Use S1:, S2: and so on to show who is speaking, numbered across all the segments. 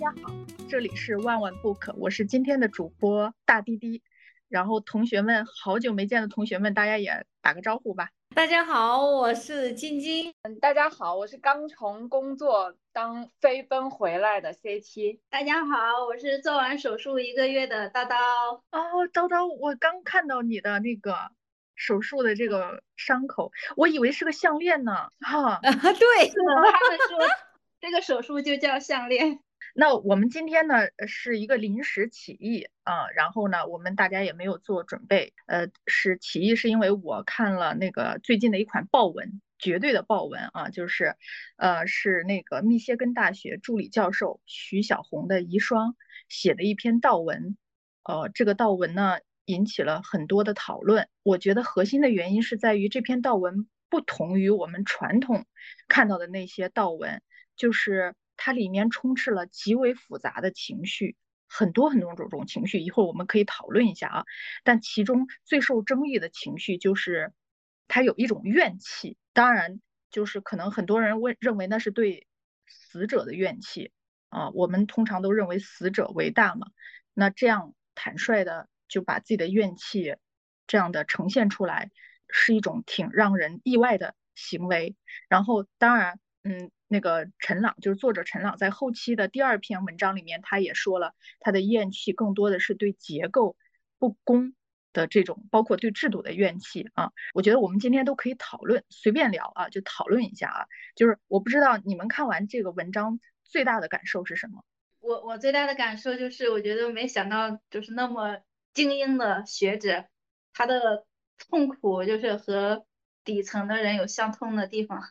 S1: 家好，这里是万万 book，我是今天的主播大滴滴。然后同学们，好久没见的同学们，大家也打个招呼吧。
S2: 大家好，我是晶晶。
S3: 嗯，大家好，我是刚从工作当飞奔回来的 CT。
S4: 大家好，我是做完手术一个月的叨叨。
S1: 哦，叨叨，我刚看到你的那个手术的这个伤口，我以为是个项链呢。哈，
S2: 对，他们
S4: 说这个手术就叫项链。
S1: 那我们今天呢是一个临时起意啊，然后呢我们大家也没有做准备，呃，是起意是因为我看了那个最近的一款报文，绝对的报文啊，就是呃是那个密歇根大学助理教授徐小红的遗孀写的一篇悼文，呃，这个悼文呢引起了很多的讨论，我觉得核心的原因是在于这篇悼文不同于我们传统看到的那些悼文，就是。它里面充斥了极为复杂的情绪，很多很多种种情绪，一会儿我们可以讨论一下啊。但其中最受争议的情绪就是，它有一种怨气，当然就是可能很多人问认为那是对死者的怨气啊。我们通常都认为死者为大嘛，那这样坦率的就把自己的怨气这样的呈现出来，是一种挺让人意外的行为。然后当然，嗯。那个陈朗就是作者陈朗，在后期的第二篇文章里面，他也说了，他的怨气更多的是对结构不公的这种，包括对制度的怨气啊。我觉得我们今天都可以讨论，随便聊啊，就讨论一下啊。就是我不知道你们看完这个文章最大的感受是什么？
S4: 我我最大的感受就是，我觉得没想到就是那么精英的学者，他的痛苦就是和底层的人有相通的地方。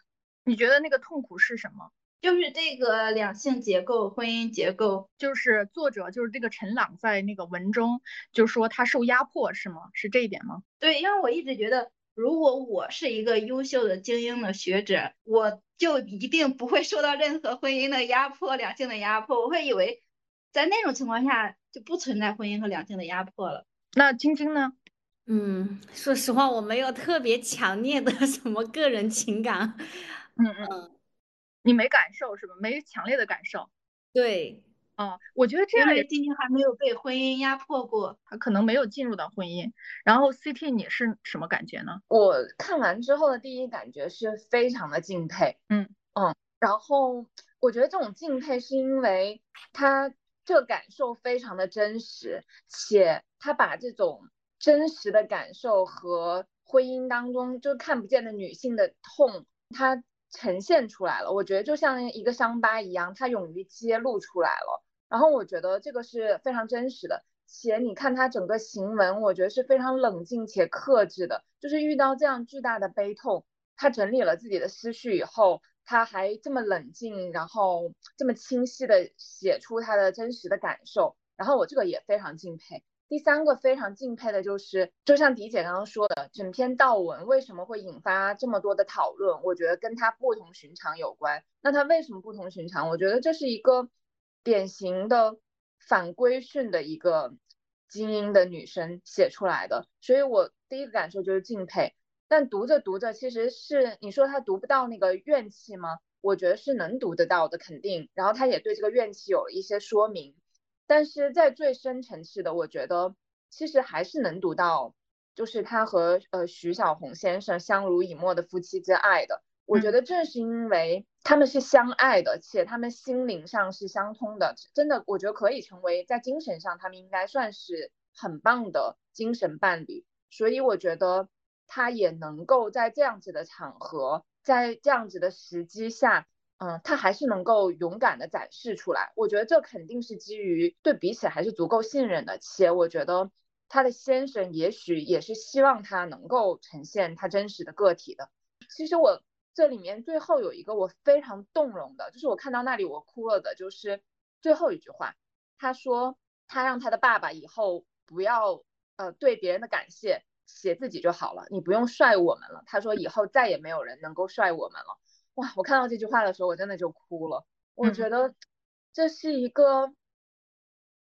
S1: 你觉得那个痛苦是什么？
S4: 就是这个两性结构、婚姻结构。
S1: 就是作者，就是这个陈朗在那个文中就说他受压迫，是吗？是这一点吗？
S4: 对，因为我一直觉得，如果我是一个优秀的精英的学者，我就一定不会受到任何婚姻的压迫、两性的压迫。我会以为，在那种情况下就不存在婚姻和两性的压迫了。
S1: 那晶晶呢？
S2: 嗯，说实话，我没有特别强烈的 什么个人情感。
S1: 嗯嗯嗯，你没感受是吧？没强烈的感受。
S2: 对，
S1: 哦，我觉得这样也
S4: 今天还没有被婚姻压迫过，
S1: 他可能没有进入到婚姻。然后 CT 你是什么感觉呢？
S3: 我看完之后的第一感觉是非常的敬佩。
S1: 嗯
S3: 嗯，然后我觉得这种敬佩是因为他这个感受非常的真实，且他把这种真实的感受和婚姻当中就看不见的女性的痛，他。呈现出来了，我觉得就像一个伤疤一样，它勇于揭露出来了。然后我觉得这个是非常真实的，且你看他整个行文，我觉得是非常冷静且克制的。就是遇到这样巨大的悲痛，他整理了自己的思绪以后，他还这么冷静，然后这么清晰的写出他的真实的感受。然后我这个也非常敬佩。第三个非常敬佩的就是，就像迪姐刚刚说的，整篇悼文为什么会引发这么多的讨论？我觉得跟他不同寻常有关。那他为什么不同寻常？我觉得这是一个典型的反规训的一个精英的女生写出来的，所以我第一个感受就是敬佩。但读着读着，其实是你说他读不到那个怨气吗？我觉得是能读得到的，肯定。然后他也对这个怨气有了一些说明。但是在最深层次的，我觉得其实还是能读到，就是他和呃徐小红先生相濡以沫的夫妻之爱的。我觉得正是因为他们是相爱的，且他们心灵上是相通的，真的，我觉得可以成为在精神上他们应该算是很棒的精神伴侣。所以我觉得他也能够在这样子的场合，在这样子的时机下。嗯，他还是能够勇敢的展示出来，我觉得这肯定是基于对彼此还是足够信任的，且我觉得他的先生也许也是希望他能够呈现他真实的个体的。其实我这里面最后有一个我非常动容的，就是我看到那里我哭了的，就是最后一句话，他说他让他的爸爸以后不要呃对别人的感谢写自己就好了，你不用帅我们了。他说以后再也没有人能够帅我们了。哇！我看到这句话的时候，我真的就哭了。我觉得这是一个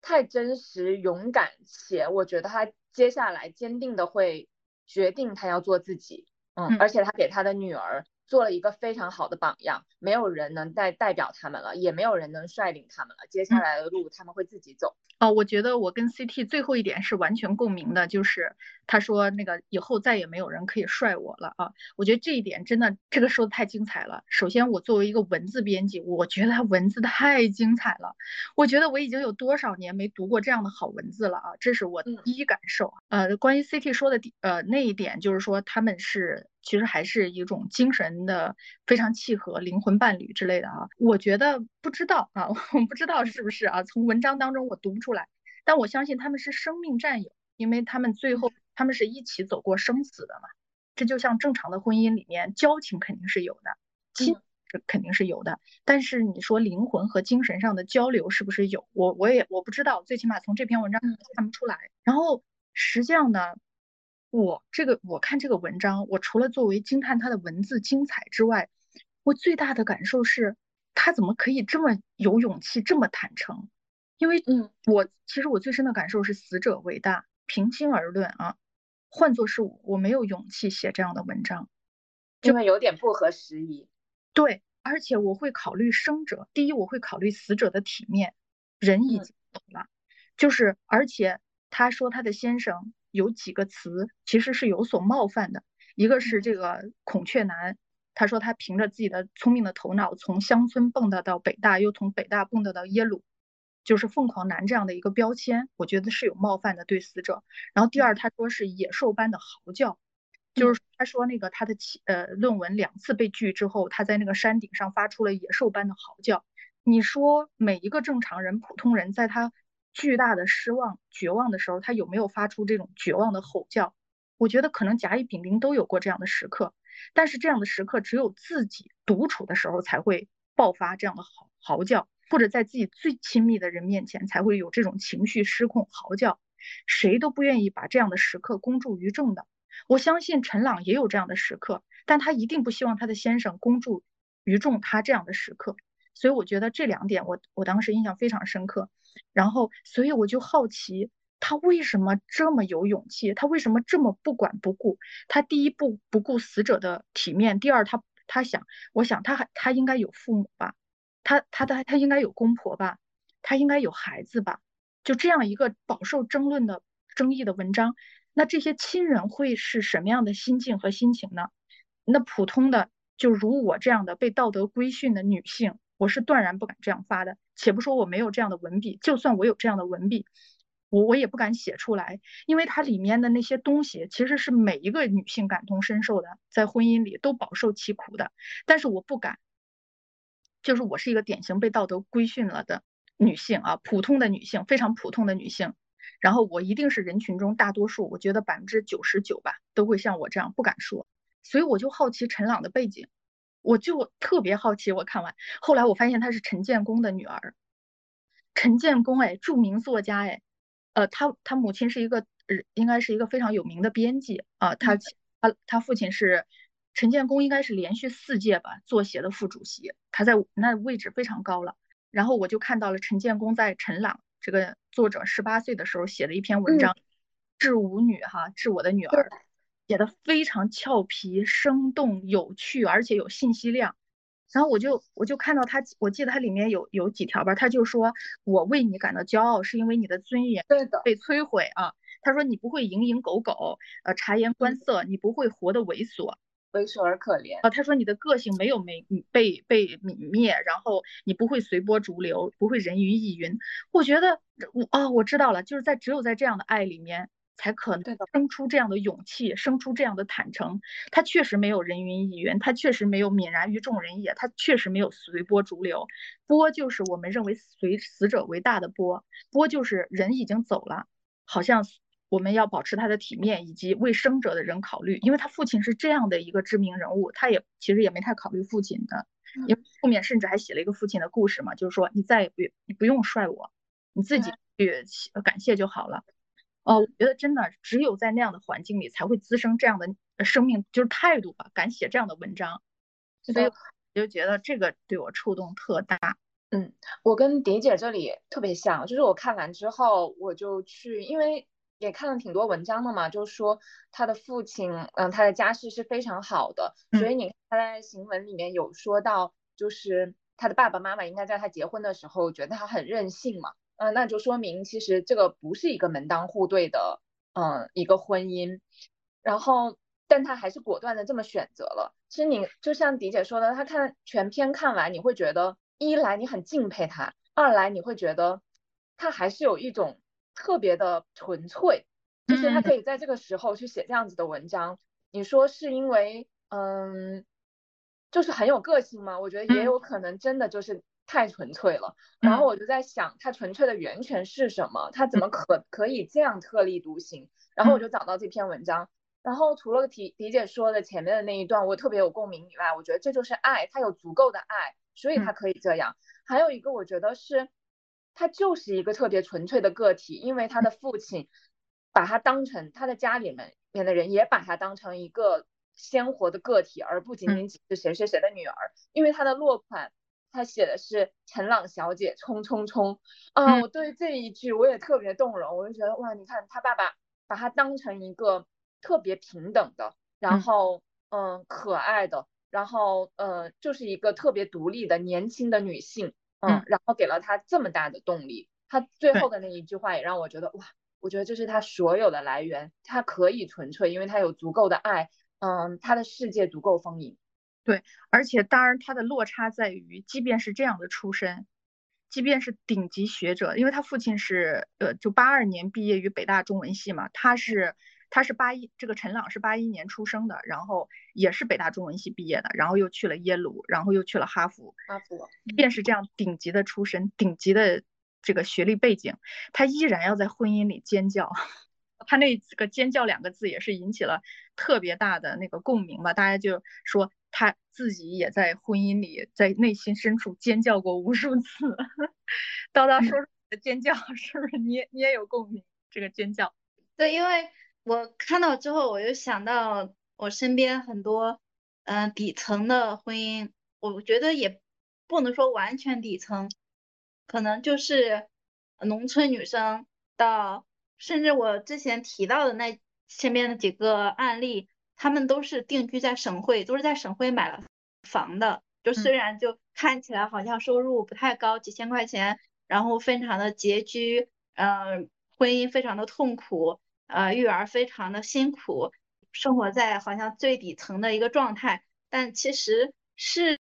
S3: 太真实、勇敢，且我觉得他接下来坚定的会决定他要做自己。嗯，而且他给他的女儿做了一个非常好的榜样，没有人能代代表他们了，也没有人能率领他们了。接下来的路他们会自己走。
S1: 哦，我觉得我跟 CT 最后一点是完全共鸣的，就是他说那个以后再也没有人可以帅我了啊！我觉得这一点真的这个说的太精彩了。首先，我作为一个文字编辑，我觉得他文字太精彩了。我觉得我已经有多少年没读过这样的好文字了啊！这是我第一感受。呃，关于 CT 说的呃那一点，就是说他们是其实还是一种精神的非常契合、灵魂伴侣之类的啊。我觉得不知道啊，我不知道是不是啊？从文章当中我读不出。出来，但我相信他们是生命战友，因为他们最后他们是一起走过生死的嘛。这就像正常的婚姻里面，交情肯定是有的，亲是肯定是有的，但是你说灵魂和精神上的交流是不是有？我我也我不知道，最起码从这篇文章看不出来。然后实际上呢，我这个我看这个文章，我除了作为惊叹它的文字精彩之外，我最大的感受是，他怎么可以这么有勇气，这么坦诚？因为，嗯，我其实我最深的感受是死者为大。平心而论啊，换作是我，我没有勇气写这样的文章，
S3: 因为有点不合时宜。
S1: 对，而且我会考虑生者，第一我会考虑死者的体面，人已经走了，就是而且他说他的先生有几个词其实是有所冒犯的，一个是这个孔雀男，他说他凭着自己的聪明的头脑从乡村蹦跶到北大，又从北大蹦跶到耶鲁。就是凤凰男这样的一个标签，我觉得是有冒犯的对死者。然后第二，他说是野兽般的嚎叫，就是他说那个他的呃论文两次被拒之后，他在那个山顶上发出了野兽般的嚎叫。你说每一个正常人、普通人，在他巨大的失望、绝望的时候，他有没有发出这种绝望的吼叫？我觉得可能甲乙丙丁都有过这样的时刻，但是这样的时刻只有自己独处的时候才会爆发这样的嚎嚎叫。或者在自己最亲密的人面前才会有这种情绪失控嚎叫，谁都不愿意把这样的时刻公诸于众的。我相信陈朗也有这样的时刻，但他一定不希望他的先生公诸于众他这样的时刻。所以我觉得这两点我我当时印象非常深刻。然后，所以我就好奇他为什么这么有勇气，他为什么这么不管不顾？他第一步不顾死者的体面，第二他他想，我想他还他应该有父母吧。他他的他应该有公婆吧，他应该有孩子吧，就这样一个饱受争论的争议的文章，那这些亲人会是什么样的心境和心情呢？那普通的就如我这样的被道德规训的女性，我是断然不敢这样发的。且不说我没有这样的文笔，就算我有这样的文笔，我我也不敢写出来，因为它里面的那些东西其实是每一个女性感同身受的，在婚姻里都饱受其苦的，但是我不敢。就是我是一个典型被道德规训了的女性啊，普通的女性，非常普通的女性。然后我一定是人群中大多数，我觉得百分之九十九吧，都会像我这样不敢说。所以我就好奇陈朗的背景，我就特别好奇。我看完后来，我发现她是陈建功的女儿。陈建功哎，著名作家哎，呃，他他母亲是一个呃，应该是一个非常有名的编辑啊。他他他父亲是。陈建功应该是连续四届吧作协的副主席，他在那位置非常高了。然后我就看到了陈建功在陈朗这个作者十八岁的时候写的一篇文章，致舞女哈，致我的女儿，写的非常俏皮、生动、有趣，而且有信息量。然后我就我就看到他，我记得他里面有有几条吧，他就说我为你感到骄傲，是因为你的尊严被摧毁啊。他说你不会蝇营狗苟，呃，察言观色，你不会活得猥琐。
S3: 猥琐而可怜
S1: 啊！他说你的个性没有没被被泯灭，然后你不会随波逐流，不会人云亦云。我觉得我啊，我知道了，就是在只有在这样的爱里面，才可能生出这样的勇气，生出这样的坦诚。他确实没有人云亦云，他确实没有泯然于众人也，他确实没有随波逐流。波就是我们认为随死者为大的波，波就是人已经走了，好像。我们要保持他的体面，以及为生者的人考虑，因为他父亲是这样的一个知名人物，他也其实也没太考虑父亲的，因为后面甚至还写了一个父亲的故事嘛，就是说你再也不你不用帅我，你自己去感谢就好了。哦，我觉得真的只有在那样的环境里才会滋生这样的生命，就是态度吧，敢写这样的文章，所以我就觉得这个对我触动特大。
S3: 嗯，我跟蝶姐这里特别像，就是我看完之后我就去，因为。也看了挺多文章的嘛，就是说他的父亲，嗯，他的家世是非常好的，所以你他在行文里面有说到，就是他的爸爸妈妈应该在他结婚的时候觉得他很任性嘛，嗯，那就说明其实这个不是一个门当户对的，嗯，一个婚姻，然后但他还是果断的这么选择了。其实你就像迪姐说的，他看全篇看完，你会觉得一来你很敬佩他，二来你会觉得他还是有一种。特别的纯粹，就是他可以在这个时候去写这样子的文章。你说是因为，嗯，就是很有个性吗？我觉得也有可能，真的就是太纯粹了。然后我就在想，他纯粹的源泉是什么？他怎么可可以这样特立独行？然后我就找到这篇文章。然后除了迪迪姐说的前面的那一段我特别有共鸣以外，我觉得这就是爱，他有足够的爱，所以他可以这样。还有一个，我觉得是。他就是一个特别纯粹的个体，因为他的父亲把他当成他的家里面面的人也把他当成一个鲜活的个体，而不仅仅只是谁谁谁的女儿。因为他的落款，他写的是陈朗小姐冲冲冲啊！我对这一句我也特别动容，我就觉得哇，你看他爸爸把他当成一个特别平等的，然后嗯可爱的，然后呃就是一个特别独立的年轻的女性。嗯，然后给了他这么大的动力，他最后的那一句话也让我觉得哇，我觉得这是他所有的来源，他可以纯粹，因为他有足够的爱，嗯，他的世界足够丰盈。
S1: 对，而且当然他的落差在于，即便是这样的出身，即便是顶级学者，因为他父亲是呃，就八二年毕业于北大中文系嘛，他是。他是八一，这个陈朗是八一年出生的，然后也是北大中文系毕业的，然后又去了耶鲁，然后又去了哈佛。
S3: 哈佛，
S1: 便是这样顶级的出身，顶级的这个学历背景，他依然要在婚姻里尖叫。他那个“尖叫”两个字也是引起了特别大的那个共鸣吧？大家就说他自己也在婚姻里，在内心深处尖叫过无数次。叨叨说说的尖叫，是不是你你也有共鸣？这个尖叫，
S4: 对，因为。我看到之后，我就想到我身边很多，嗯，底层的婚姻，我觉得也不能说完全底层，可能就是农村女生到，甚至我之前提到的那身边的几个案例，他们都是定居在省会，都是在省会买了房的，就虽然就看起来好像收入不太高，几千块钱，然后非常的拮据，嗯，婚姻非常的痛苦。呃，育儿非常的辛苦，生活在好像最底层的一个状态，但其实是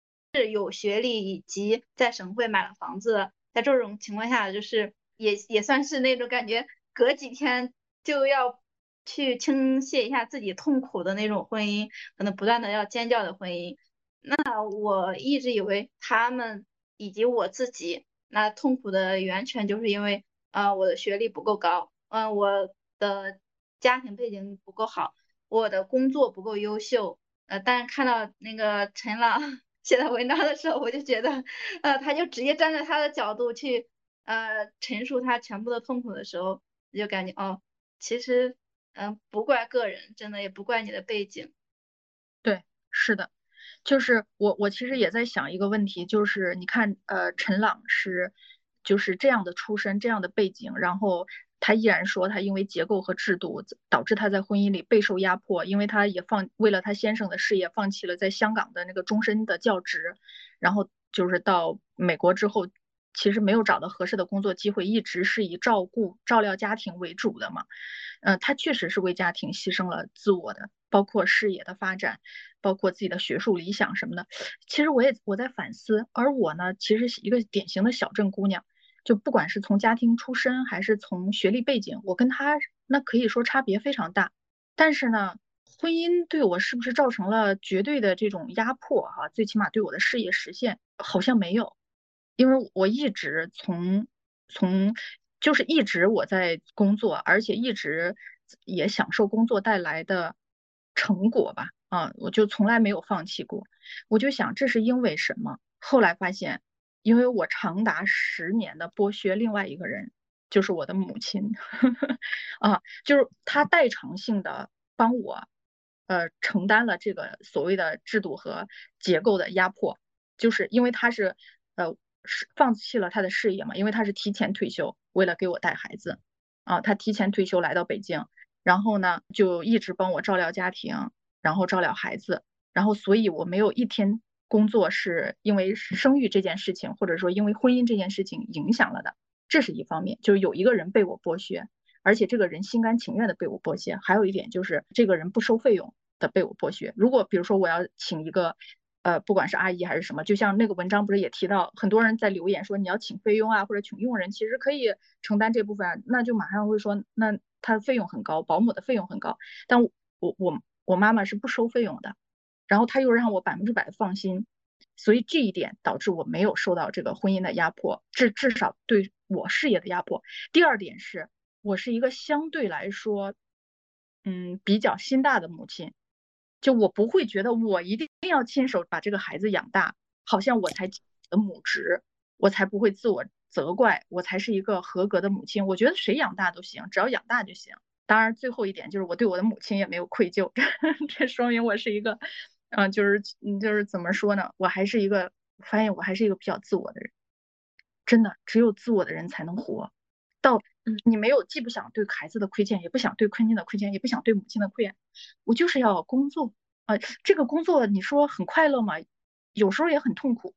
S4: 有学历以及在省会买了房子，在这种情况下，就是也也算是那种感觉，隔几天就要去倾泻一下自己痛苦的那种婚姻，可能不断的要尖叫的婚姻。那我一直以为他们以及我自己，那痛苦的源泉就是因为啊，我的学历不够高，嗯，我。的家庭背景不够好，我的工作不够优秀，呃，但是看到那个陈朗 写的文章的时候，我就觉得，呃，他就直接站在他的角度去，呃，陈述他全部的痛苦的时候，我就感觉，哦，其实，嗯，不怪个人，真的也不怪你的背景。
S1: 对，是的，就是我，我其实也在想一个问题，就是你看，呃，陈朗是就是这样的出身，这样的背景，然后。他依然说，他因为结构和制度导致他在婚姻里备受压迫，因为他也放为了他先生的事业放弃了在香港的那个终身的教职，然后就是到美国之后，其实没有找到合适的工作机会，一直是以照顾照料家庭为主的嘛。嗯，他确实是为家庭牺牲了自我的，包括事业的发展，包括自己的学术理想什么的。其实我也我在反思，而我呢，其实是一个典型的小镇姑娘。就不管是从家庭出身还是从学历背景，我跟他那可以说差别非常大。但是呢，婚姻对我是不是造成了绝对的这种压迫？哈，最起码对我的事业实现好像没有，因为我一直从从就是一直我在工作，而且一直也享受工作带来的成果吧。啊，我就从来没有放弃过。我就想这是因为什么？后来发现。因为我长达十年的剥削另外一个人，就是我的母亲，呵 呵啊，就是她代偿性的帮我，呃，承担了这个所谓的制度和结构的压迫，就是因为她是，呃，是放弃了她的事业嘛，因为她是提前退休，为了给我带孩子，啊，他提前退休来到北京，然后呢就一直帮我照料家庭，然后照料孩子，然后所以我没有一天工作是因为生育这件事情，或者说因为婚姻这件事情影响了的，这是一方面，就是有一个人被我剥削，而且这个人心甘情愿的被我剥削，还有一点就是这个人不收费用的被我剥削。如果比如说我要请一个。呃，不管是阿姨还是什么，就像那个文章不是也提到，很多人在留言说你要请菲佣啊，或者请佣人，其实可以承担这部分，那就马上会说，那他的费用很高，保姆的费用很高，但我我我妈妈是不收费用的，然后他又让我百分之百的放心，所以这一点导致我没有受到这个婚姻的压迫，至至少对我事业的压迫。第二点是我是一个相对来说，嗯，比较心大的母亲。就我不会觉得我一定要亲手把这个孩子养大，好像我才的母职，我才不会自我责怪，我才是一个合格的母亲。我觉得谁养大都行，只要养大就行。当然，最后一点就是我对我的母亲也没有愧疚，这说明我是一个，嗯，就是嗯，就是怎么说呢？我还是一个，发现我还是一个比较自我的人。真的，只有自我的人才能活。到你没有，既不想对孩子的亏欠，也不想对坤亲的亏欠，也不想对母亲的亏欠，我就是要工作啊。这个工作你说很快乐吗？有时候也很痛苦，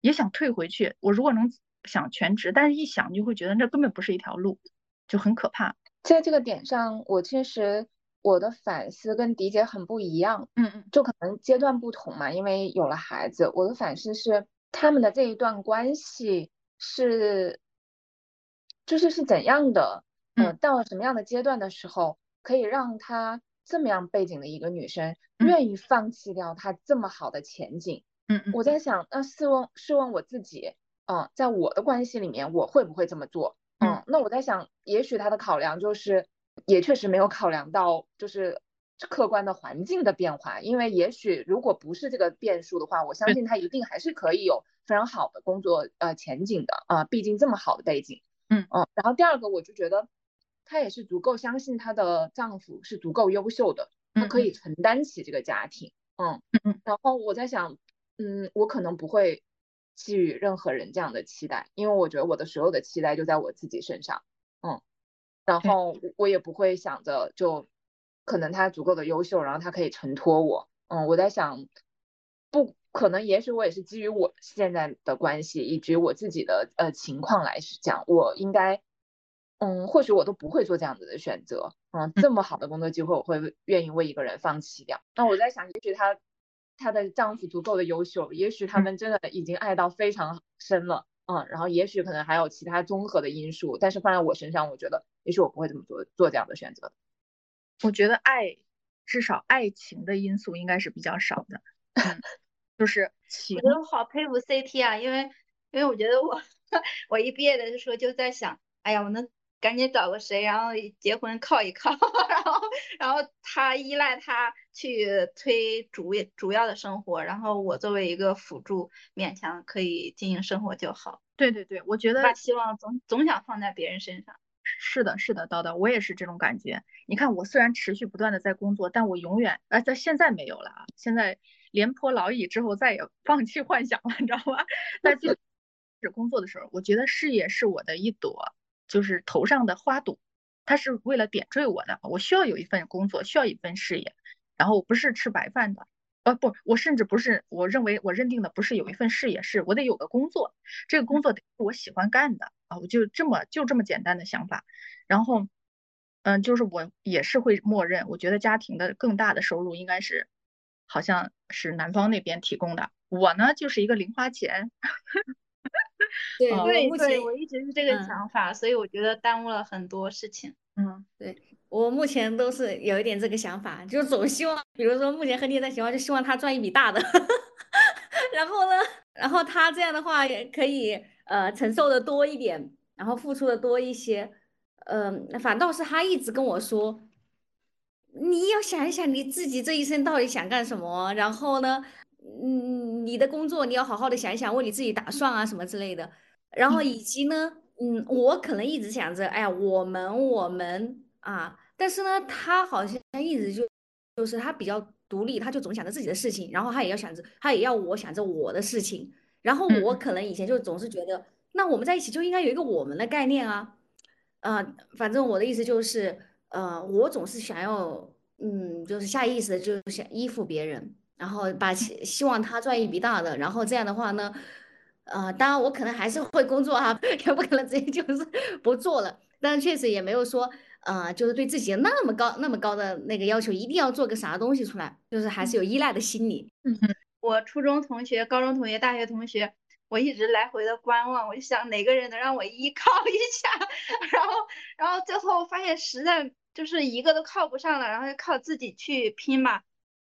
S1: 也想退回去。我如果能想全职，但是一想就会觉得那根本不是一条路，就很可怕。
S3: 在这个点上，我确实我的反思跟迪姐很不一样。
S1: 嗯嗯，
S3: 就可能阶段不同嘛，因为有了孩子，我的反思是他们的这一段关系是。就是是怎样的，嗯，到了什么样的阶段的时候，可以让她这么样背景的一个女生愿意放弃掉她这么好的前景？
S1: 嗯嗯，
S3: 我在想，那试问试问我自己，嗯，在我的关系里面，我会不会这么做？嗯，那我在想，也许他的考量就是，也确实没有考量到就是客观的环境的变化，因为也许如果不是这个变数的话，我相信他一定还是可以有非常好的工作呃前景的啊，毕竟这么好的背景。
S1: 嗯
S3: 嗯，然后第二个我就觉得，她也是足够相信她的丈夫是足够优秀的，她可以承担起这个家庭。嗯嗯，然后我在想，嗯，我可能不会给予任何人这样的期待，因为我觉得我的所有的期待就在我自己身上。嗯，然后我也不会想着就可能他足够的优秀，然后他可以承托我。嗯，我在想，不。可能也许我也是基于我现在的关系以及我自己的呃情况来讲，我应该，嗯，或许我都不会做这样子的选择，嗯，这么好的工作机会，我会愿意为一个人放弃掉。那我在想，也许她她的丈夫足够的优秀，也许他们真的已经爱到非常深了，嗯，然后也许可能还有其他综合的因素，但是放在我身上，我觉得也许我不会这么做做这样的选择。
S1: 我觉得爱，至少爱情的因素应该是比较少的。就是
S4: 我觉得我好佩服 CT 啊，因为因为我觉得我 我一毕业的时候就在想，哎呀，我能赶紧找个谁，然后结婚靠一靠，然后然后他依赖他去推主主要的生活，然后我作为一个辅助，勉强可以经营生活就好。
S1: 对对对，我觉得
S4: 把希望总总想放在别人身上。
S1: 是的，是的，叨叨，我也是这种感觉。你看，我虽然持续不断的在工作，但我永远，呃，在现在没有了啊，现在。廉颇老矣之后，再也放弃幻想了，你知道吗？在开始工作的时候，我觉得事业是我的一朵，就是头上的花朵，它是为了点缀我的。我需要有一份工作，需要一份事业，然后我不是吃白饭的，呃，不，我甚至不是，我认为我认定的不是有一份事业，是我得有个工作，这个工作得是我喜欢干的啊，我就这么就这么简单的想法。然后，嗯，就是我也是会默认，我觉得家庭的更大的收入应该是。好像是男方那边提供的，我呢就是一个零花钱。
S2: 对
S4: 对对，我一直是这个想法，所以我觉得耽误了很多事情。
S1: 嗯，
S2: 对我目前都是有一点这个想法，就总希望，比如说目前和你在情况，就希望他赚一笔大的，然后呢，然后他这样的话也可以呃承受的多一点，然后付出的多一些。嗯，反倒是他一直跟我说。你要想一想你自己这一生到底想干什么，然后呢，嗯，你的工作你要好好的想一想，为你自己打算啊什么之类的。然后以及呢，嗯，我可能一直想着，哎呀，我们我们啊，但是呢，他好像一直就就是他比较独立，他就总想着自己的事情，然后他也要想着，他也要我想着我的事情。然后我可能以前就总是觉得，那我们在一起就应该有一个我们的概念啊。呃，反正我的意思就是，呃，我总是想要，嗯，就是下意识的就想依附别人，然后把希希望他赚一笔大的，然后这样的话呢，呃，当然我可能还是会工作哈，也不可能直接就是不做了，但确实也没有说，呃，就是对自己那么高那么高的那个要求，一定要做个啥东西出来，就是还是有依赖的心理。
S1: 嗯，
S4: 我初中同学、高中同学、大学同学。我一直来回的观望，我就想哪个人能让我依靠一下，然后，然后最后发现实在就是一个都靠不上了，然后就靠自己去拼嘛。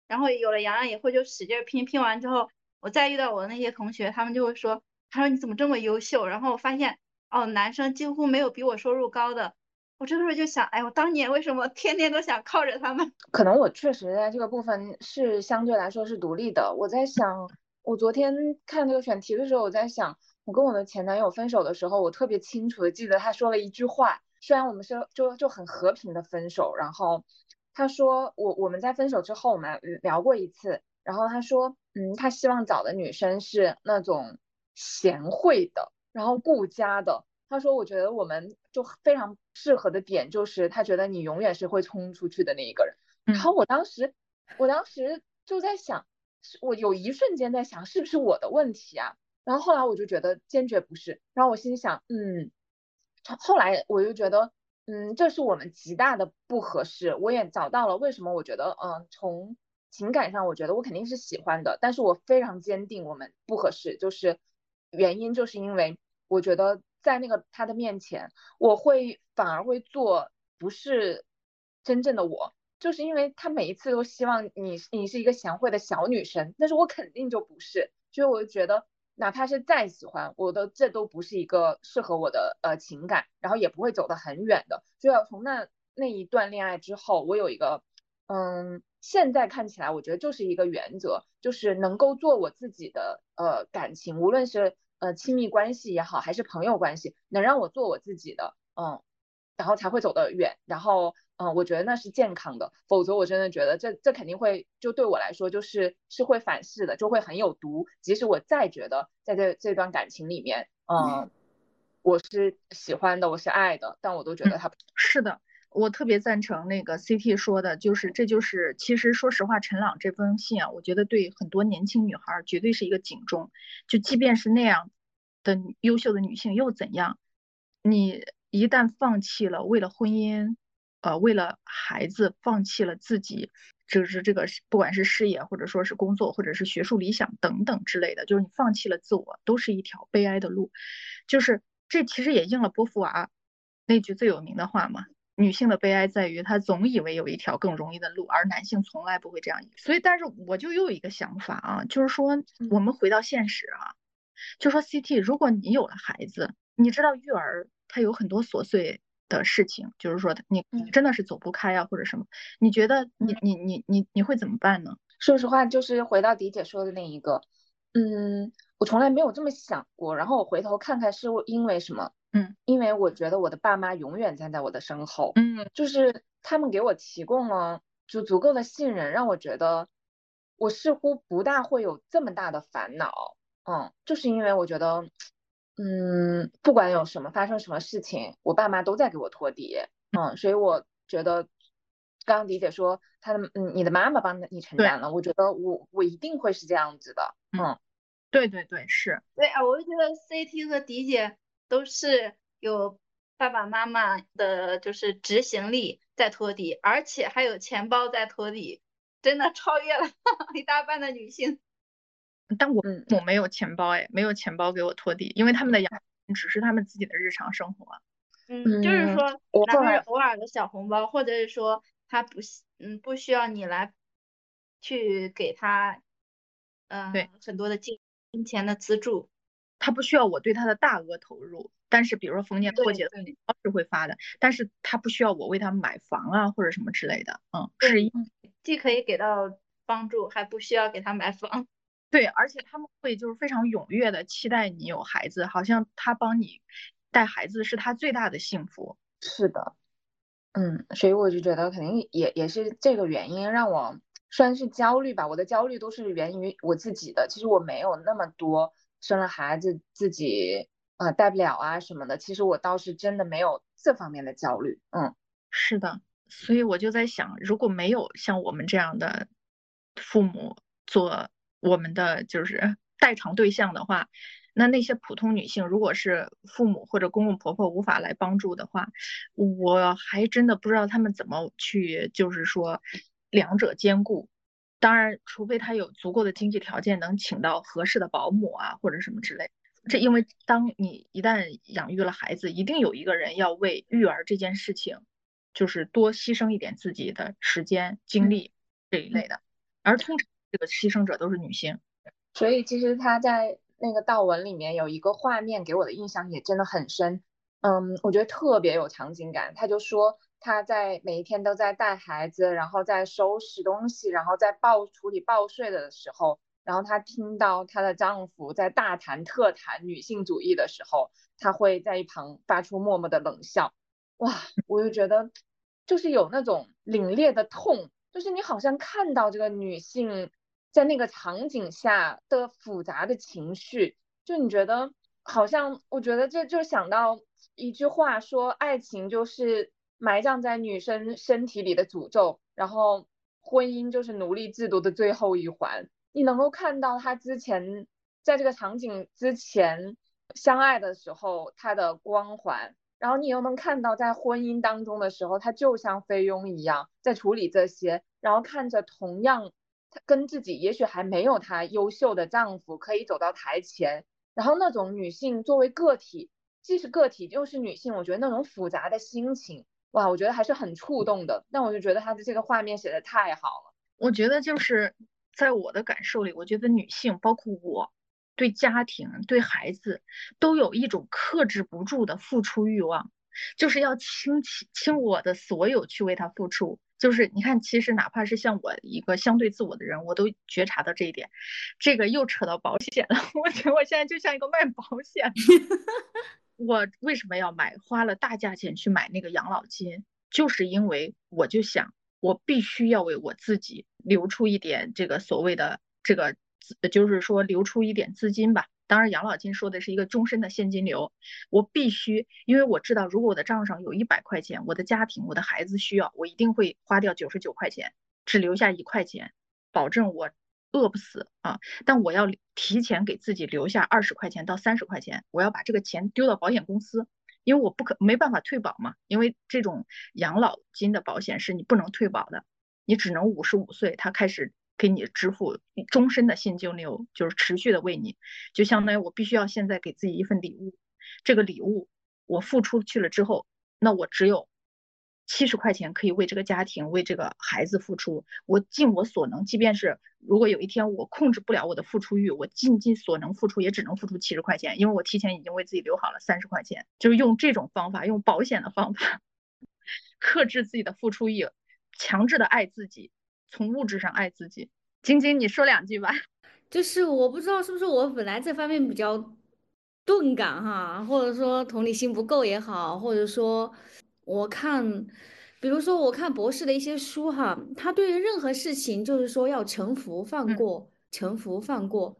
S4: 然后有了洋洋以后就使劲拼，拼完之后，我再遇到我的那些同学，他们就会说，他说你怎么这么优秀？然后我发现哦，男生几乎没有比我收入高的。我这个时候就想，哎，我当年为什么天天都想靠着他们？
S3: 可能我确实在这个部分是相对来说是独立的。我在想。我昨天看这个选题的时候，我在想，我跟我的前男友分手的时候，我特别清楚的记得他说了一句话。虽然我们是就就很和平的分手，然后他说我我们在分手之后，我们聊过一次，然后他说，嗯，他希望找的女生是那种贤惠的，然后顾家的。他说，我觉得我们就非常适合的点就是，他觉得你永远是会冲出去的那一个人。然后我当时，我当时就在想。我有一瞬间在想，是不是我的问题啊？然后后来我就觉得坚决不是。然后我心想，嗯，后来我就觉得，嗯，这是我们极大的不合适。我也找到了为什么我觉得，嗯，从情感上我觉得我肯定是喜欢的，但是我非常坚定我们不合适，就是原因就是因为我觉得在那个他的面前，我会反而会做不是真正的我。就是因为他每一次都希望你，你是一个贤惠的小女生，但是我肯定就不是，所以我就觉得，哪怕是再喜欢，我的这都不是一个适合我的呃情感，然后也不会走得很远的。所以从那那一段恋爱之后，我有一个，嗯，现在看起来我觉得就是一个原则，就是能够做我自己的呃感情，无论是呃亲密关系也好，还是朋友关系，能让我做我自己的，嗯，然后才会走得远，然后。嗯，我觉得那是健康的，否则我真的觉得这这肯定会就对我来说就是是会反噬的，就会很有毒。即使我再觉得在这这段感情里面，嗯，我是喜欢的，我是爱的，但我都觉得他
S1: 是的。我特别赞成那个 CT 说的，就是这就是其实说实话，陈朗这封信啊，我觉得对很多年轻女孩绝对是一个警钟。就即便是那样的优秀的女性又怎样？你一旦放弃了为了婚姻。呃，为了孩子放弃了自己，就是这个不管是事业或者说是工作或者是学术理想等等之类的，就是你放弃了自我，都是一条悲哀的路。就是这其实也应了波伏娃那句最有名的话嘛：女性的悲哀在于她总以为有一条更容易的路，而男性从来不会这样。所以，但是我就又有一个想法啊，就是说我们回到现实啊，就说 CT，如果你有了孩子，你知道育儿它有很多琐碎。的事情，就是说你真的是走不开啊，或者什么？你觉得你你你你你会怎么办呢？
S3: 说实话，就是回到迪姐说的那一个，嗯，我从来没有这么想过。然后我回头看看是因为什么？
S1: 嗯，
S3: 因为我觉得我的爸妈永远站在我的身后，
S1: 嗯，
S3: 就是他们给我提供了就足够的信任，让我觉得我似乎不大会有这么大的烦恼。嗯，就是因为我觉得。嗯，不管有什么发生什么事情，我爸妈都在给我托底，嗯，所以我觉得，刚刚迪姐说她的，嗯，你的妈妈帮你承担了，我觉得我我一定会是这样子的，嗯，
S1: 对对对，是，
S4: 对啊，我就觉得 CT 和迪姐都是有爸爸妈妈的，就是执行力在托底，而且还有钱包在托底，真的超越了 一大半的女性。
S1: 但我我没有钱包哎，没有钱包给我托底，因为他们的养只是他们自己的日常生活。
S4: 嗯，就是说，哪怕是偶尔的小红包，或者是说他不嗯不需要你来去给他，嗯，
S1: 对
S4: 很多的金金钱的资助，
S1: 他不需要我对他的大额投入。但是比如说逢年过节的是会发的，但是他不需要我为他买房啊或者什么之类的。嗯，是
S4: 既可以给到帮助，还不需要给他买房。
S1: 对，而且他们会就是非常踊跃的期待你有孩子，好像他帮你带孩子是他最大的幸福。
S3: 是的，嗯，所以我就觉得肯定也也是这个原因让我算是焦虑吧。我的焦虑都是源于我自己的，其实我没有那么多生了孩子自己呃带不了啊什么的。其实我倒是真的没有这方面的焦虑。嗯，
S1: 是的，所以我就在想，如果没有像我们这样的父母做我们的就是代偿对象的话，那那些普通女性，如果是父母或者公公婆婆无法来帮助的话，我还真的不知道他们怎么去，就是说两者兼顾。当然，除非他有足够的经济条件，能请到合适的保姆啊，或者什么之类。这因为当你一旦养育了孩子，一定有一个人要为育儿这件事情，就是多牺牲一点自己的时间、精力这一类的。而通常这个牺牲者都是女性。
S3: 所以其实他在那个悼文里面有一个画面，给我的印象也真的很深。嗯，我觉得特别有场景感。他就说他在每一天都在带孩子，然后在收拾东西，然后在报处理报税的时候。然后她听到她的丈夫在大谈特谈女性主义的时候，她会在一旁发出默默的冷笑。哇，我就觉得就是有那种凛冽的痛，就是你好像看到这个女性在那个场景下的复杂的情绪，就你觉得好像，我觉得这就想到一句话说，爱情就是埋葬在女生身体里的诅咒，然后婚姻就是奴隶制度的最后一环。你能够看到他之前在这个场景之前相爱的时候他的光环，然后你又能看到在婚姻当中的时候，他就像菲佣一样在处理这些，然后看着同样跟自己也许还没有她优秀的丈夫可以走到台前，然后那种女性作为个体，既是个体又是女性，我觉得那种复杂的心情，哇，我觉得还是很触动的。那我就觉得她的这个画面写的太好了，
S1: 我觉得就是。在我的感受里，我觉得女性，包括我，对家庭、对孩子，都有一种克制不住的付出欲望，就是要倾其倾我的所有去为他付出。就是你看，其实哪怕是像我一个相对自我的人，我都觉察到这一点。这个又扯到保险了，我觉得我现在就像一个卖保险。我为什么要买？花了大价钱去买那个养老金，就是因为我就想。我必须要为我自己留出一点这个所谓的这个，就是说留出一点资金吧。当然，养老金说的是一个终身的现金流。我必须，因为我知道，如果我的账上有一百块钱，我的家庭、我的孩子需要，我一定会花掉九十九块钱，只留下一块钱，保证我饿不死啊。但我要提前给自己留下二十块钱到三十块钱，我要把这个钱丢到保险公司。因为我不可没办法退保嘛，因为这种养老金的保险是你不能退保的，你只能五十五岁他开始给你支付终身的现金流，就是持续的为你，就相当于我必须要现在给自己一份礼物，这个礼物我付出去了之后，那我只有。七十块钱可以为这个家庭、为这个孩子付出，我尽我所能。即便是如果有一天我控制不了我的付出欲，我尽尽所能付出，也只能付出七十块钱，因为我提前已经为自己留好了三十块钱。就是用这种方法，用保险的方法，克制自己的付出欲，强制的爱自己，从物质上爱自己。晶晶，你说两句吧。
S2: 就是我不知道是不是我本来这方面比较钝感哈，或者说同理心不够也好，或者说。我看，比如说我看博士的一些书哈，他对于任何事情就是说要臣服放过，臣服放过，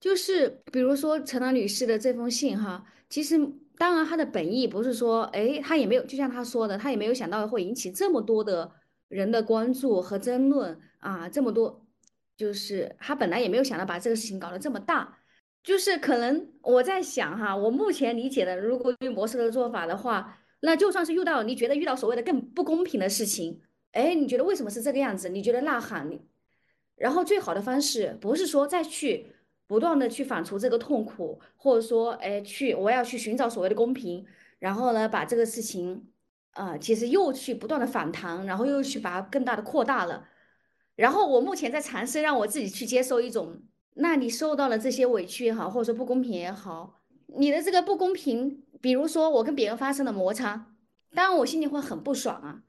S2: 就是比如说陈楠女士的这封信哈，其实当然她的本意不是说，哎，她也没有，就像她说的，她也没有想到会引起这么多的人的关注和争论啊，这么多，就是他本来也没有想到把这个事情搞得这么大，就是可能我在想哈，我目前理解的，如果用博士的做法的话。那就算是遇到你觉得遇到所谓的更不公平的事情，哎，你觉得为什么是这个样子？你觉得呐喊你，然后最好的方式不是说再去不断的去反刍这个痛苦，或者说哎去我要去寻找所谓的公平，然后呢把这个事情，呃其实又去不断的反弹，然后又去把它更大的扩大了，然后我目前在尝试让我自己去接受一种，那你受到了这些委屈也好，或者说不公平也好，你的这个不公平。比如说我跟别人发生了摩擦，当然我心里会很不爽啊，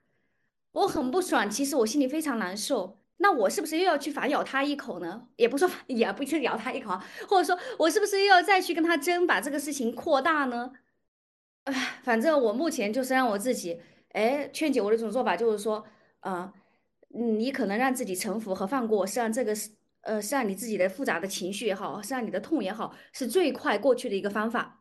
S2: 我很不爽，其实我心里非常难受。那我是不是又要去反咬他一口呢？也不说也不去咬他一口，或者说我是不是又要再去跟他争，把这个事情扩大呢？哎，反正我目前就是让我自己，哎，劝解我的一种做法就是说，啊，你可能让自己臣服和放过，是让这个是呃，是让你自己的复杂的情绪也好，是让你的痛也好，是最快过去的一个方法。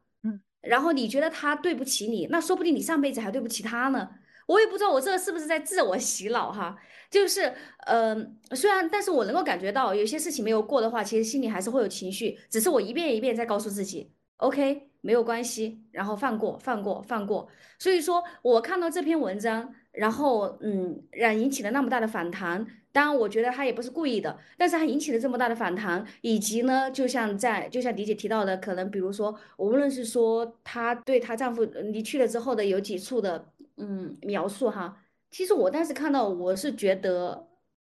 S2: 然后你觉得他对不起你，那说不定你上辈子还对不起他呢。我也不知道我这是不是在自我洗脑哈，就是，嗯，虽然，但是我能够感觉到有些事情没有过的话，其实心里还是会有情绪，只是我一遍一遍在告诉自己，OK，没有关系，然后放过，放过，放过。所以说我看到这篇文章，然后，嗯，让引起了那么大的反弹。当然，我觉得他也不是故意的，但是他引起了这么大的反弹，以及呢，就像在，就像迪姐提到的，可能比如说，无论是说她对她丈夫离去了之后的有几处的。嗯，描述哈，其实我当时看到，我是觉得，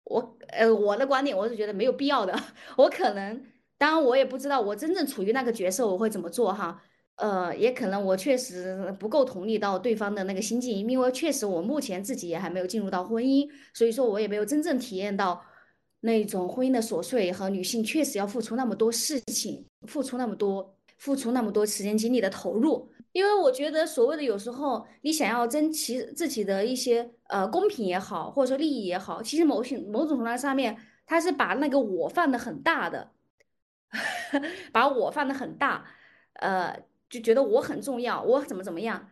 S2: 我呃，我的观点，我是觉得没有必要的。我可能，当然我也不知道，我真正处于那个角色，我会怎么做哈。呃，也可能我确实不够同理到对方的那个心境，因为确实我目前自己也还没有进入到婚姻，所以说我也没有真正体验到那种婚姻的琐碎和女性确实要付出那么多事情，付出那么多，付出那么多时间精力的投入。因为我觉得，所谓的有时候你想要争其自己的一些呃公平也好，或者说利益也好，其实某些某种程度上面，他是把那个我放的很大的，把我放的很大，呃，就觉得我很重要，我怎么怎么样，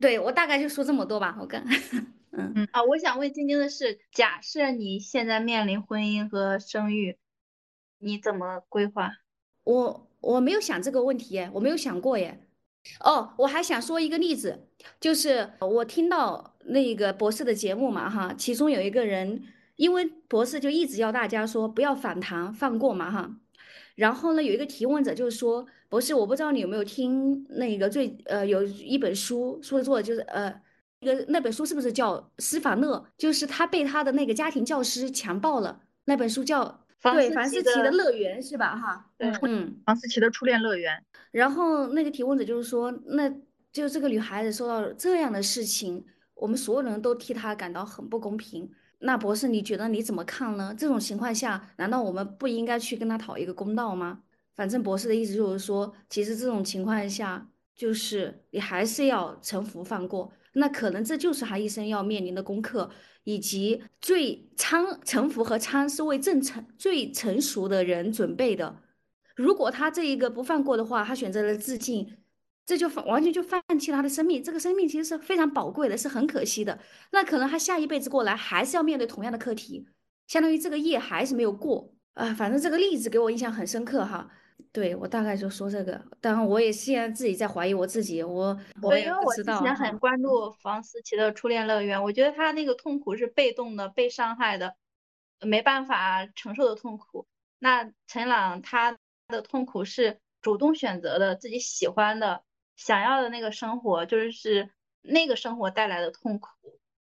S2: 对我大概就说这么多吧，我跟，
S4: 嗯嗯啊，我想问晶晶的是，假设你现在面临婚姻和生育，你怎么规划？
S2: 我我没有想这个问题耶，我没有想过耶。哦，我还想说一个例子，就是我听到那个博士的节目嘛，哈，其中有一个人，因为博士就一直要大家说不要反弹放过嘛，哈，然后呢，有一个提问者就是说，博士，我不知道你有没有听那个最呃有一本书，说的作者就是呃那个那本书是不是叫斯法勒？就是他被他的那个家庭教师强暴了，那本书叫。对，凡思琪的乐园是吧？哈，对
S1: 嗯，凡思琪的初恋乐园。
S2: 然后那个提问者就是说，那就这个女孩子受到这样的事情，我们所有人都替她感到很不公平。那博士，你觉得你怎么看呢？这种情况下，难道我们不应该去跟他讨一个公道吗？反正博士的意思就是说，其实这种情况下，就是你还是要臣服放过。那可能这就是他一生要面临的功课。以及最仓臣服和仓是为正成最成熟的人准备的。如果他这一个不放过的话，他选择了自尽，这就完全就放弃了他的生命。这个生命其实是非常宝贵的，是很可惜的。那可能他下一辈子过来还是要面对同样的课题，相当于这个业还是没有过啊。反正这个例子给我印象很深刻哈。对我大概就说这个，当然我也现在自己在怀疑我自己，我我也不知道。
S4: 因为我之前很关注房思琪的初恋乐园，我觉得他那个痛苦是被动的、被伤害的，没办法承受的痛苦。那陈朗他的痛苦是主动选择的，自己喜欢的、想要的那个生活，就是是那个生活带来的痛苦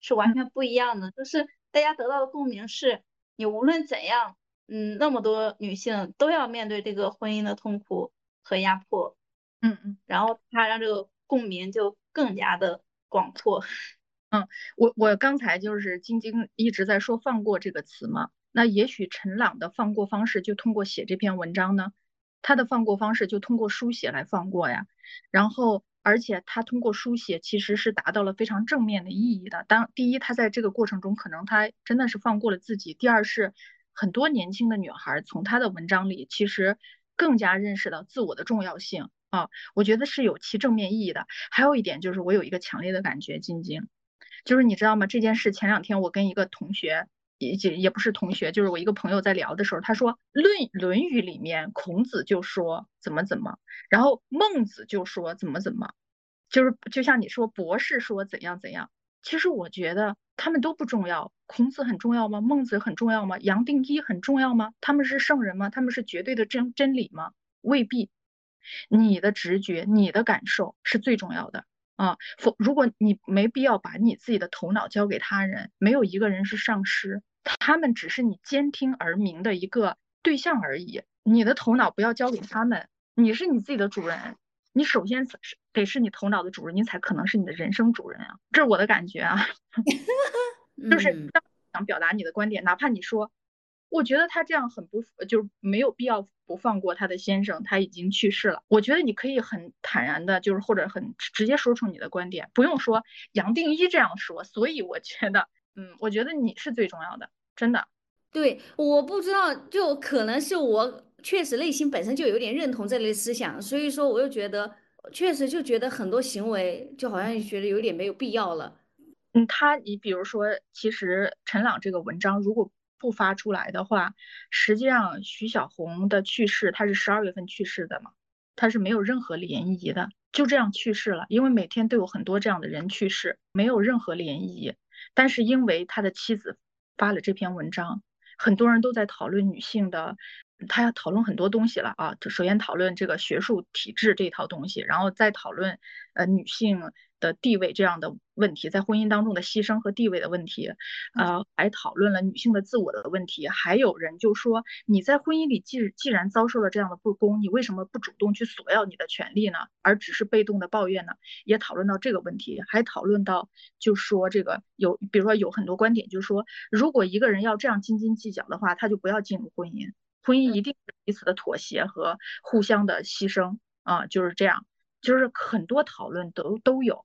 S4: 是完全不一样的。就是大家得到的共鸣是，你无论怎样。嗯，那么多女性都要面对这个婚姻的痛苦和压迫，
S1: 嗯嗯，
S4: 然后他让这个共鸣就更加的广阔。
S1: 嗯，我我刚才就是晶晶一直在说放过这个词嘛，那也许陈朗的放过方式就通过写这篇文章呢，他的放过方式就通过书写来放过呀，然后而且他通过书写其实是达到了非常正面的意义的。当第一，他在这个过程中可能他真的是放过了自己；第二是。很多年轻的女孩从她的文章里，其实更加认识到自我的重要性啊，我觉得是有其正面意义的。还有一点就是，我有一个强烈的感觉，晶晶，就是你知道吗？这件事前两天我跟一个同学，也也也不是同学，就是我一个朋友在聊的时候，他说《论论语》里面孔子就说怎么怎么，然后孟子就说怎么怎么，就是就像你说博士说怎样怎样。其实我觉得他们都不重要。孔子很重要吗？孟子很重要吗？杨定一很重要吗？他们是圣人吗？他们是绝对的真真理吗？未必。你的直觉、你的感受是最重要的啊！否，如果你没必要把你自己的头脑交给他人，没有一个人是上师，他们只是你兼听而明的一个对象而已。你的头脑不要交给他们，你是你自己的主人。你首先是得是你头脑的主人，你才可能是你的人生主人啊！这是我的感觉啊，就是想表达你的观点，哪怕你说，我觉得他这样很不，就是没有必要不放过他的先生，他已经去世了。我觉得你可以很坦然的，就是或者很直接说出你的观点，不用说杨定一这样说。所以我觉得，嗯，我觉得你是最重要的，真的。
S2: 对，我不知道，就可能是我。确实，内心本身就有点认同这类思想，所以说我又觉得确实就觉得很多行为就好像觉得有点没有必要了。
S1: 嗯，他你比如说，其实陈朗这个文章如果不发出来的话，实际上徐小红的去世，他是十二月份去世的嘛，他是没有任何涟漪的，就这样去世了。因为每天都有很多这样的人去世，没有任何涟漪。但是因为他的妻子发了这篇文章，很多人都在讨论女性的，他要讨论很多东西了啊。首先讨论这个学术体制这套东西，然后再讨论呃女性。的地位这样的问题，在婚姻当中的牺牲和地位的问题，呃，还讨论了女性的自我的问题。还有人就说，你在婚姻里既既然遭受了这样的不公，你为什么不主动去索要你的权利呢？而只是被动的抱怨呢？也讨论到这个问题，还讨论到就说这个有，比如说有很多观点，就是说，如果一个人要这样斤斤计较的话，他就不要进入婚姻。婚姻一定是彼此的妥协和互相的牺牲啊，就是这样，就是很多讨论都都有。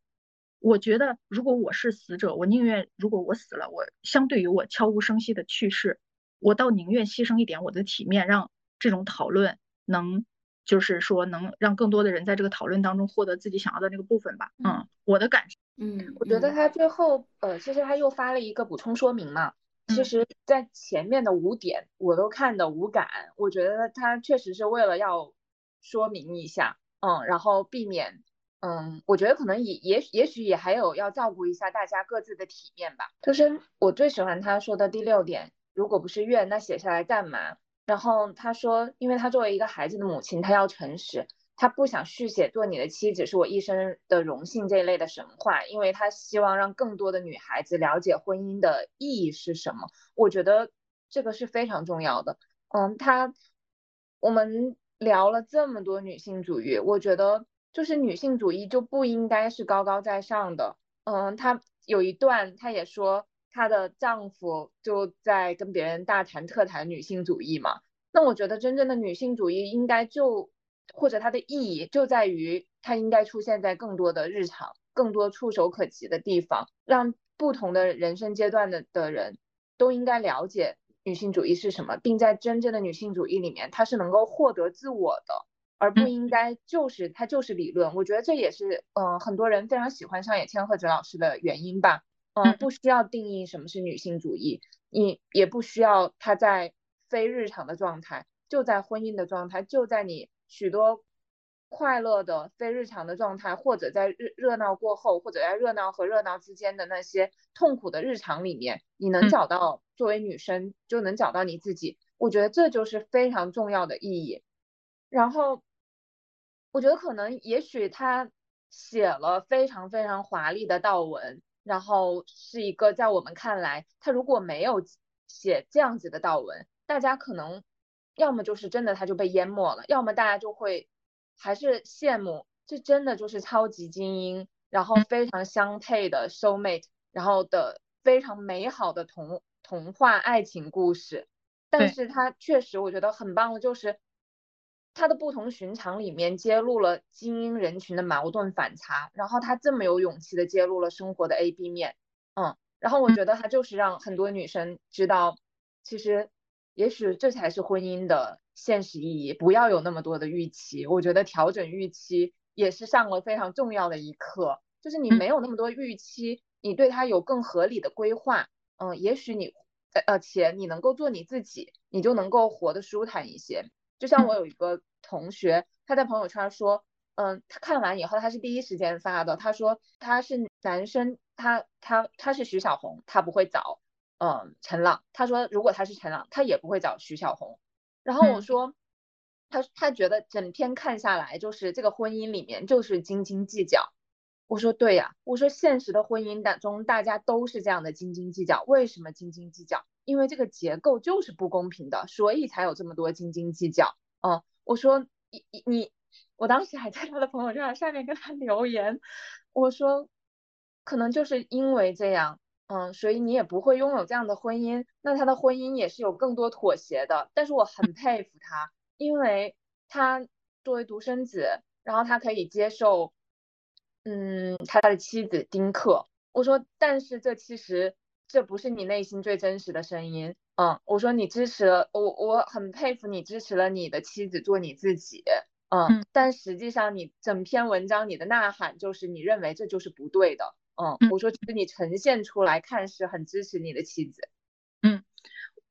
S1: 我觉得，如果我是死者，我宁愿如果我死了，我相对于我悄无声息的去世，我倒宁愿牺牲一点我的体面，让这种讨论能，就是说能让更多的人在这个讨论当中获得自己想要的那个部分吧。嗯，我的感受。
S2: 嗯，
S3: 我觉得他最后，呃，其实他又发了一个补充说明嘛。其实，在前面的五点我都看的无感，我觉得他确实是为了要说明一下，嗯，然后避免。嗯，我觉得可能也也也许也还有要照顾一下大家各自的体面吧。就是我最喜欢他说的第六点，如果不是怨，那写下来干嘛？然后他说，因为他作为一个孩子的母亲，他要诚实，他不想续写做你的妻子是我一生的荣幸这一类的神话，因为他希望让更多的女孩子了解婚姻的意义是什么。我觉得这个是非常重要的。嗯，他我们聊了这么多女性主义，我觉得。就是女性主义就不应该是高高在上的。嗯，她有一段，她也说她的丈夫就在跟别人大谈特谈女性主义嘛。那我觉得真正的女性主义应该就或者它的意义就在于它应该出现在更多的日常、更多触手可及的地方，让不同的人生阶段的的人都应该了解女性主义是什么，并在真正的女性主义里面，它是能够获得自我的。而不应该就是它就是理论，我觉得这也是嗯很多人非常喜欢上野千鹤子老师的原因吧，嗯。不需要定义什么是女性主义，你也不需要她在非日常的状态，就在婚姻的状态，就在你许多快乐的非日常的状态，或者在热热闹过后，或者在热闹和热闹之间的那些痛苦的日常里面，你能找到作为女生就能找到你自己，我觉得这就是非常重要的意义，然后。我觉得可能，也许他写了非常非常华丽的道文，然后是一个在我们看来，他如果没有写这样子的道文，大家可能要么就是真的他就被淹没了，要么大家就会还是羡慕，这真的就是超级精英，然后非常相配的 soul mate，然后的非常美好的童童话爱情故事。但是他确实我觉得很棒的就是。他的不同寻常里面揭露了精英人群的矛盾反差，然后他这么有勇气的揭露了生活的 A B 面，嗯，然后我觉得他就是让很多女生知道，其实也许这才是婚姻的现实意义，不要有那么多的预期。我觉得调整预期也是上了非常重要的一课，就是你没有那么多预期，你对他有更合理的规划，嗯，也许你呃且你能够做你自己，你就能够活得舒坦一些。就像我有一个同学，他在朋友圈说，嗯，他看完以后，他是第一时间发的。他说他是男生，他他他是徐小红，他不会找，嗯，陈朗。他说如果他是陈朗，他也不会找徐小红。然后我说，他他觉得整篇看下来，就是这个婚姻里面就是斤斤计较。我说对呀，我说现实的婚姻当中大家都是这样的斤斤计较，为什么斤斤计较？因为这个结构就是不公平的，所以才有这么多斤斤计较。嗯，我说你你，我当时还在他的朋友圈下面跟他留言，我说可能就是因为这样，嗯，所以你也不会拥有这样的婚姻。那他的婚姻也是有更多妥协的，但是我很佩服他，因为他作为独生子，然后他可以接受，嗯，他的妻子丁克。我说，但是这其实。这不是你内心最真实的声音，嗯，我说你支持了我，我很佩服你支持了你的妻子做你自己，嗯，
S1: 嗯
S3: 但实际上你整篇文章你的呐喊就是你认为这就是不对的，嗯，
S1: 嗯
S3: 我说其实你呈现出来看是很支持你的妻子，嗯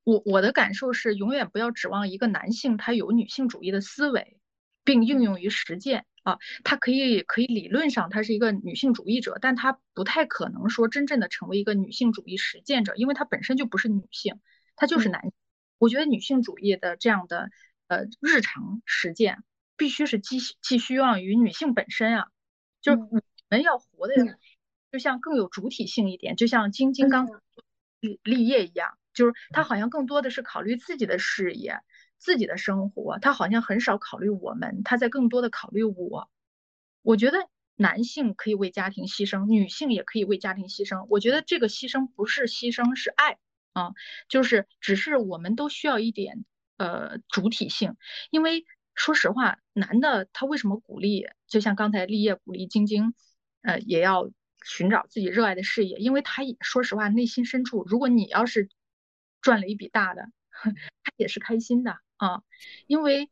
S1: 我我的感受是，永远不要指望一个男性他有女性主义的思维，并应用于实践。啊。他可以可以理论上他是一个女性主义者，但他不太可能说真正的成为一个女性主义实践者，因为他本身就不是女性，他就是
S3: 嗯。
S1: 男性。我觉得女性主义的这样的呃日常实践，必须是寄寄希望于女性本身啊，就是
S3: 嗯。
S1: 我们要活的
S3: 嗯。
S1: 就像更有主体性一点，就像金金刚
S3: 嗯。
S1: 立立业一样，就是他好像更多的是考虑自己的事业、自己的生活，他好像很少考虑我们，他在更多的考虑我。我觉得男性可以为家庭牺牲，女性也可以为家庭牺牲。我觉得这个牺牲不是牺牲，是爱啊，就是只是我们都需要一点呃主体性，因为说实话，男的他为什么鼓励？就像刚才立业鼓励晶晶，呃，也要寻找自己热爱的事业，因为他也说实话，内心深处，如果你要是赚了一笔大的，他也是开心的啊，因为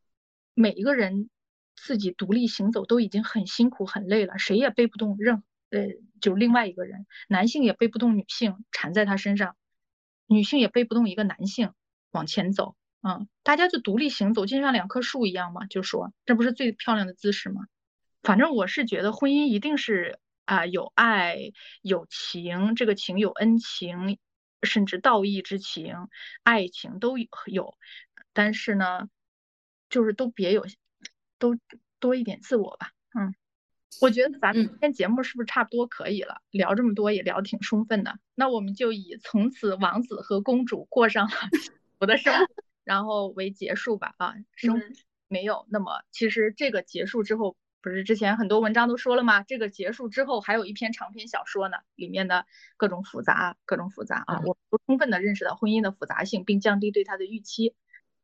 S1: 每一个人自己独立行走都已经很辛苦很累了，谁也背不动任呃，就另外一个人，男性也背不动女性缠在他身上，女性也背不动一个男性往前走。嗯，大家就独立行走，就像两棵树一样嘛，就说这不是最漂亮的姿势吗？反正我是觉得婚姻一定是啊、有爱有情，这个情有恩情，甚至道义之情、爱情都有，但是呢，就是都别有，都多一点自我吧。嗯，我觉得咱们
S2: 嗯
S1: 今天节目是不是差不多可以了？聊这么多也聊挺充分的，那我们就以从此王子和公主过上了幸福的生活，然后为结束吧。啊，生
S2: 嗯
S1: 没有那么，其实这个结束之后，不是之前很多文章都说了吗？这个结束之后还有一篇长篇小说呢，里面的各种复杂，各种复杂啊，我们都充分的认识到婚姻的复杂性，并降低对它的预期。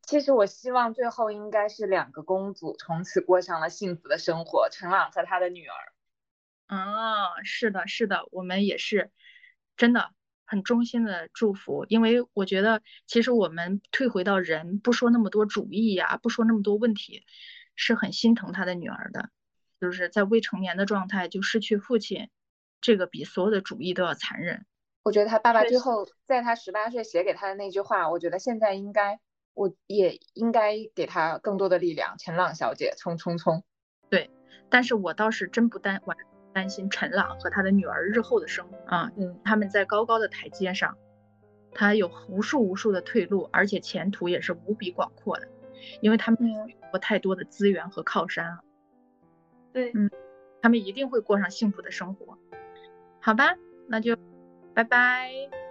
S3: 其实我希望最后应该是两个公主从此过上了幸福的生活，陈朗和他的女儿。
S1: 啊，是的，是的，我们也是真的很衷心的祝福，因为我觉得其实我们退回到人，不说那么多主义呀、不说那么多问题，是很心疼他的女儿的，就是在未成年的状态就失去父亲，这个比所有的主义都要残忍。
S3: 我觉得他爸爸最后在他十八岁写给他的那句话，我觉得现在应该，我也应该给他更多的力量。陈朗小姐，冲冲冲！
S1: 对但是我倒是真不担完担心陈朗和他的女儿日后的生活啊，
S3: 嗯，
S1: 他们在高高的台阶上，他有无数无数的退路，而且前途也是无比广阔的，因为他们
S3: 嗯
S1: 有太多的资源和靠山啊，
S4: 对，嗯
S1: 他们一定会过上幸福的生活，好吧，那就拜拜。